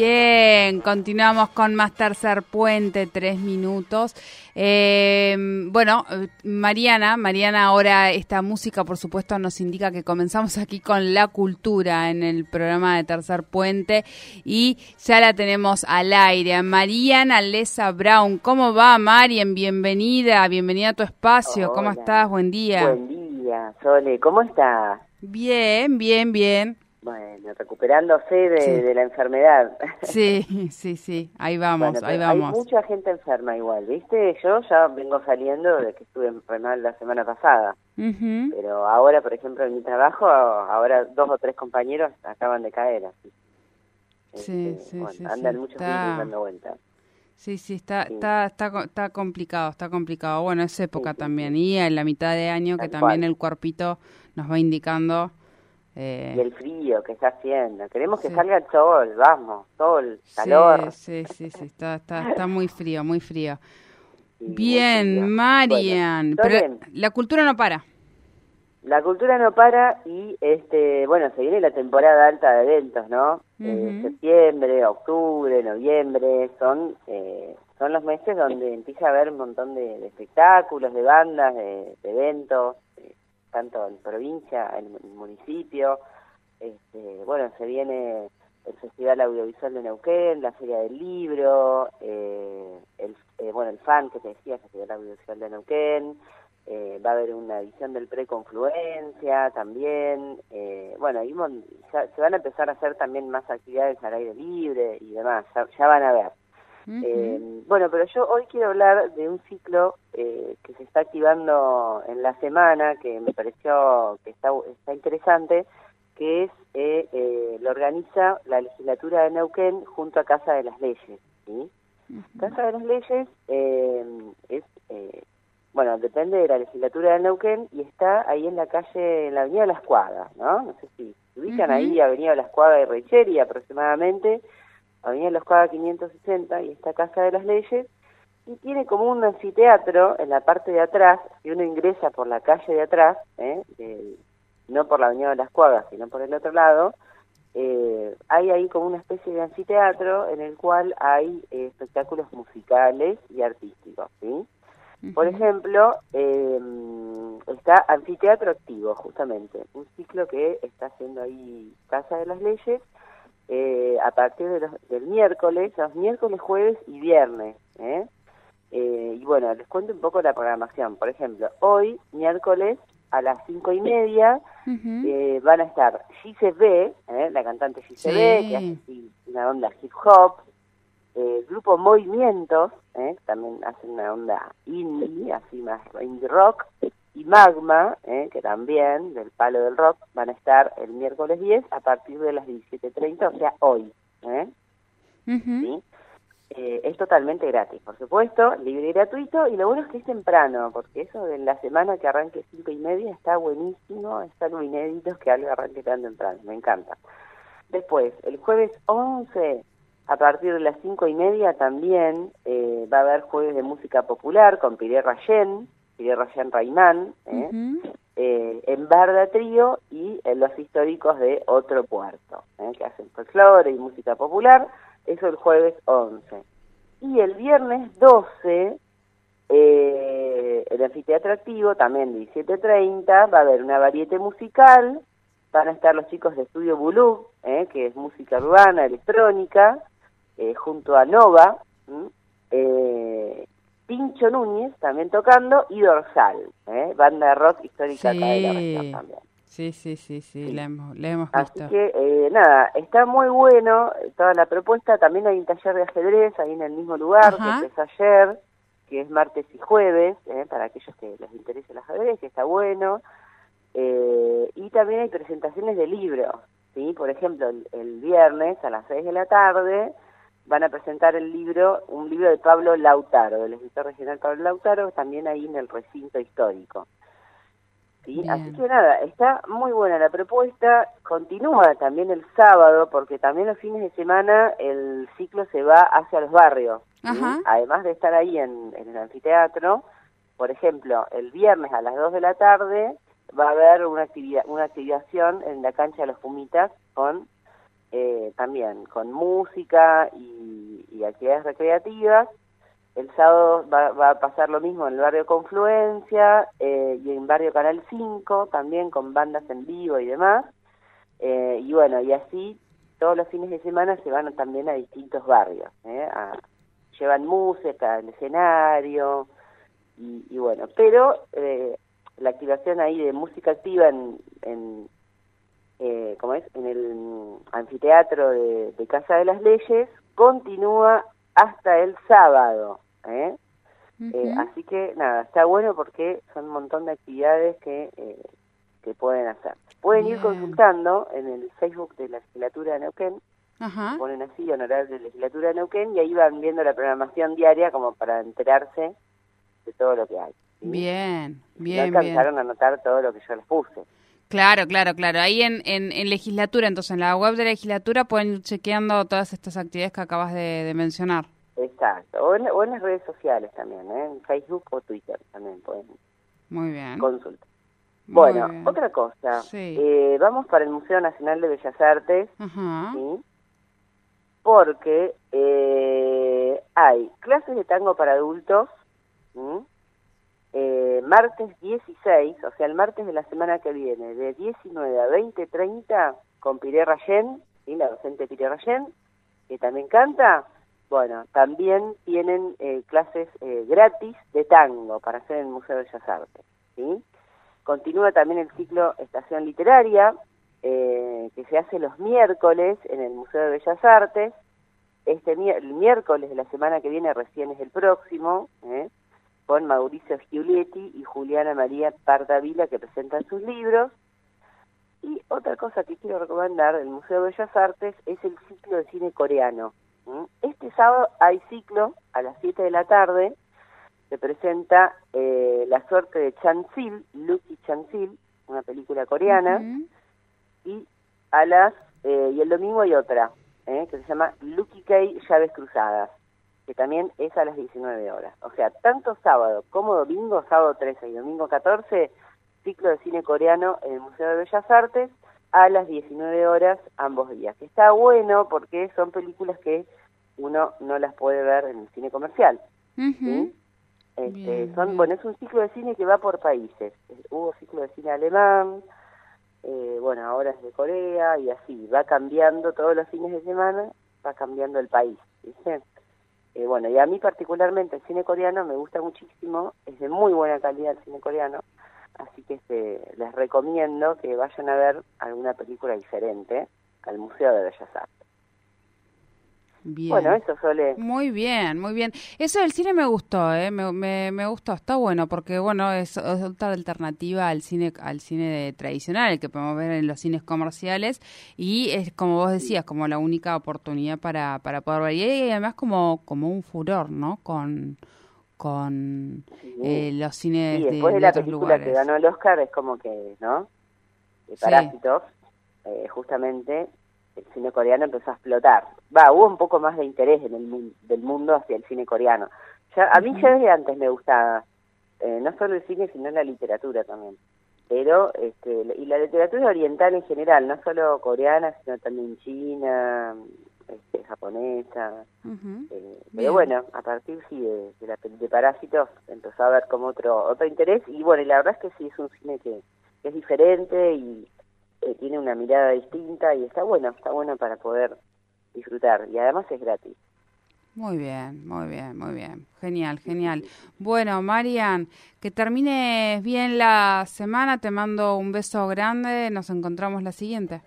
Bien, continuamos con más tercer puente, tres minutos. Eh, bueno, Mariana, Mariana, ahora esta música, por supuesto, nos indica que comenzamos aquí con la cultura en el programa de Tercer Puente y ya la tenemos al aire. Mariana Lesa Brown, ¿cómo va, Marian? Bienvenida, bienvenida a tu espacio. ¿Cómo estás? Buen día. Buen día, Sole, ¿cómo estás? Bien, bien, bien. Bueno, recuperándose de, la enfermedad. Sí, sí, sí, ahí vamos, ahí vamos. Hay mucha gente enferma igual, ¿viste? Yo ya vengo saliendo de que estuve mal la semana pasada. Pero ahora, por ejemplo, en mi trabajo, ahora dos o tres compañeros acaban de caer. Así. Sí, este, sí, bueno, sí, Andan muchos está... dando vuelta. Sí, sí, está, está, está, está complicado, está complicado. Bueno, es época también. Y en la mitad de año que también el cuerpito nos va indicando eh, y el frío que está haciendo. Queremos que salga el sol, vamos, sol, calor. Sí, sí, sí, está, está, está muy frío, muy frío. Bien, Marian, pero la cultura no para. La cultura no para y, este bueno, se viene la temporada alta de eventos, ¿no? Eh, septiembre, octubre, noviembre, son eh, son los meses donde empieza a haber un montón de, espectáculos, de bandas, de, de eventos tanto en provincia, en el municipio. Este, bueno, se viene el Festival Audiovisual de Neuquén, la Feria del Libro, eh, el, eh, bueno, el FAN que te decía, el Festival Audiovisual de Neuquén, eh, va a haber una edición del Preconfluencia también, bueno, y se van a empezar a hacer también más actividades al aire libre y demás, ya van a ver. Eh, bueno, pero yo hoy quiero hablar de un ciclo eh, que se está activando en la semana, que me pareció que está, está interesante, que es, eh, eh lo organiza la legislatura de Neuquén junto a Casa de las Leyes. ¿sí? Casa de las Leyes es, bueno, depende de la legislatura de Neuquén y está ahí en la calle, en la Avenida Las Cuadras, ¿no? No sé si se ubican ahí, Avenida Las Cuadras de Reicheri aproximadamente, Avenida Los Cuadras 560 y esta Casa de las Leyes, y tiene como un anfiteatro en la parte de atrás, si uno ingresa por la calle de atrás, ¿eh? no por la Avenida de las Cuadras, sino por el otro lado, eh, hay ahí como una especie de anfiteatro en el cual hay eh, espectáculos musicales y artísticos, ¿sí? Por ejemplo, eh, está Anfiteatro Activo, justamente, un ciclo que está haciendo ahí Casa de las Leyes, eh, a partir del miércoles, los miércoles, jueves y viernes. ¿eh? ¿eh? y bueno, les cuento un poco la programación. Por ejemplo, hoy, miércoles, a las cinco y media, eh, van a estar B, ¿eh? la cantante Gise que hace una onda hip hop, el grupo Movimientos, también hace una onda indie, así más indie rock, y Magma, eh, que también del palo del rock, van a estar el miércoles 10 a partir de las 17.30, o sea, hoy. ¿eh? ¿Sí? Eh, es totalmente gratis, por supuesto, libre y gratuito, y lo bueno es que es temprano, porque eso de la semana que arranque cinco y media está buenísimo, es algo inédito que algo arranque tan temprano, me encanta. Después, el jueves 11, a partir de las cinco y media también eh, va a haber jueves de música popular con Piré Rayen, de Rayan Raimán, ¿eh? eh, en Barda Trío y en los históricos de Otro Puerto, ¿eh? que hacen folclore y música popular, eso el jueves 11. Y el viernes 12, eh, el anfiteatro activo, también de 17.30, va a haber una variete musical, van a estar los chicos de Estudio Bulú, ¿eh? que es música urbana, electrónica, eh, junto a Nova, Pincho Núñez también tocando y Dorsal, ¿eh? banda de rock histórica acá de la región también. Sí, sí, sí, sí, La, hemos, visto. Así que, eh, nada, está muy bueno toda la propuesta. También hay un taller de ajedrez ahí en el mismo lugar que es ayer, que es martes y jueves, ¿eh? para aquellos que les interese el ajedrez, que está bueno. Eh, y también hay presentaciones de libros, ¿sí? Por ejemplo, el, el viernes a las 6 de la tarde van a presentar el libro, un libro de Pablo Lautaro, del escritor regional Pablo Lautaro, también ahí en el recinto histórico. ¿sí? Así que nada, está muy buena la propuesta, continúa también el sábado, porque también los fines de semana el ciclo se va hacia los barrios, además de estar ahí en, el anfiteatro, por ejemplo, el viernes a las 2 de la tarde va a haber una actividad, una activación en la cancha de los Pumitas con eh, también con música y, y actividades recreativas el sábado va, a pasar lo mismo en el barrio Confluencia eh, y en barrio Canal 5 también con bandas en vivo y demás. Eh, y bueno, y así todos los fines de semana se van también a distintos barrios. ¿eh? llevan música, el escenario y, bueno, pero la activación ahí de música activa en, en ¿cómo es? En el anfiteatro de, de Casa de las Leyes continúa hasta el sábado. ¿eh? eh así que nada, está bueno porque son un montón de actividades que, eh, que pueden hacer. Pueden ir consultando en el Facebook de la legislatura de Neuquén, ponen así, honorable legislatura de Neuquén, y ahí van viendo la programación diaria como para enterarse de todo lo que hay. Bien, bien, no alcanzaron a notar todo lo que yo les puse. Claro, claro, claro. Ahí en, en, legislatura, entonces en la web de la legislatura pueden ir chequeando todas estas actividades que acabas de, mencionar. Exacto. O en, las redes sociales también, ¿eh? en Facebook o Twitter también pueden Muy bien. consultar. Bueno, otra cosa. Eh, vamos para el Museo Nacional de Bellas Artes, ¿sí? porque eh, hay clases de tango para adultos, martes 16, o sea, el martes de la semana que viene, de 19 a 20.30, con Piré Rayén, ¿sí? la docente Piré Rayén, que también canta. Bueno, también tienen eh, clases eh, gratis de tango para hacer en el Museo de Bellas Artes. ¿sí? Continúa también el ciclo Estación Literaria, eh, que se hace los miércoles en el Museo de Bellas Artes. Este el miércoles de la semana que viene recién es el próximo, ¿eh? Con Mauricio Giulietti y Juliana María Pardavila que presentan sus libros. Y otra cosa que quiero recomendar del Museo de Bellas Artes es el ciclo de cine coreano. Este sábado hay ciclo a las 7 de la tarde, se presenta eh, La suerte de Chan-sil, Lucky Chan-sil, una película coreana, y a las eh, y el domingo hay otra, eh, que se llama Lucky Kay Llaves Cruzadas que también es a las 19 horas. O sea, tanto sábado como domingo, sábado 13 y domingo 14, ciclo de cine coreano en el Museo de Bellas Artes a las 19 horas ambos días. Que está bueno porque son películas que uno no las puede ver en el cine comercial. este, son, Bueno, es un ciclo de cine que va por países. Hubo ciclo de cine alemán, eh, bueno, ahora es de Corea y así, va cambiando todos los fines de semana, va cambiando el país. ¿viste? Eh, bueno, y a mí particularmente el cine coreano me gusta muchísimo, es de muy buena calidad el cine coreano, así que este, les recomiendo que vayan a ver alguna película diferente al Museo de Bellas Artes. Bueno, eso. Muy bien, muy bien. Eso del cine me gustó, ¿eh? me, me, gustó, está bueno, porque bueno, es, otra alternativa al cine al cine tradicional, que podemos ver en los cines comerciales, y es como vos decías, como la única oportunidad para, para poder ver. Y además como, como un furor, ¿no? Con con eh, los cines después de, la película que ganó el Oscar es como que, ¿no? De Parásitos, eh, justamente el cine coreano empezó a explotar. Va, hubo un poco más de interés en el del mundo hacia el cine coreano. Ya, a mí ya desde antes me gustaba, eh, no solo el cine, sino la literatura también. Pero, este, y la literatura oriental en general, no solo coreana, sino también china, este, japonesa. Eh, pero bueno, a partir sí de, de, la, de Parásitos empezó a haber como otro otro interés. Y bueno, y la verdad es que sí es un cine que es diferente y eh, tiene una mirada distinta y está bueno, está bueno para poder disfrutar y además es gratis. Muy bien, muy bien, muy bien. Genial, genial. Bueno, Marian, que termines bien la semana. Te mando un beso grande. Nos encontramos la siguiente.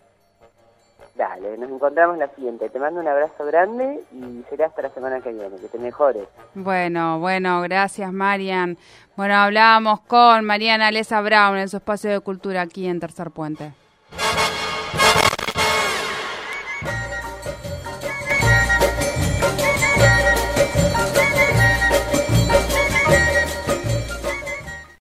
Dale, nos encontramos la siguiente. Te mando un abrazo grande y será hasta la semana que viene. Que te mejores. Bueno, bueno, gracias, Marian. Bueno, hablábamos con Mariana Alesa Brown en su espacio de cultura aquí en Tercer Puente. Thank you.